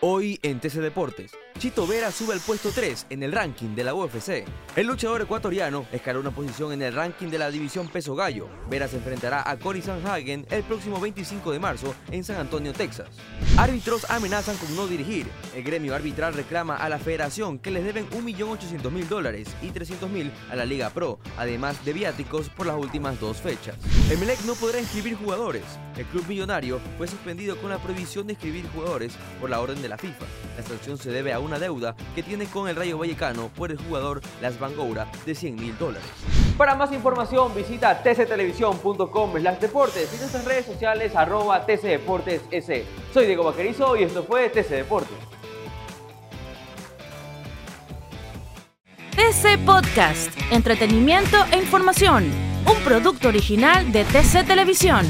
Hoy en TC Deportes, Chito Vera sube al puesto 3 en el ranking de la UFC. El luchador ecuatoriano escaló una posición en el ranking de la división peso gallo. Vera se enfrentará a Cory Sanhagen el próximo 25 de marzo en San Antonio, Texas. Árbitros amenazan con no dirigir. El gremio arbitral reclama a la federación que les deben 1.800.000 dólares y 300.000 a la Liga Pro, además de viáticos por las últimas dos fechas. Emelec no podrá inscribir jugadores. El club millonario fue suspendido con la prohibición de inscribir jugadores por la orden de la FIFA. La sanción se debe a una deuda que tiene con el Rayo Vallecano por el jugador Las Bangoura de 100 mil dólares. Para más información visita tctelevisión.com deportes y nuestras redes sociales arroba tcdeportes Soy Diego Vaquerizo y esto fue TC Deportes. TC Podcast, entretenimiento e información, un producto original de TC Televisión.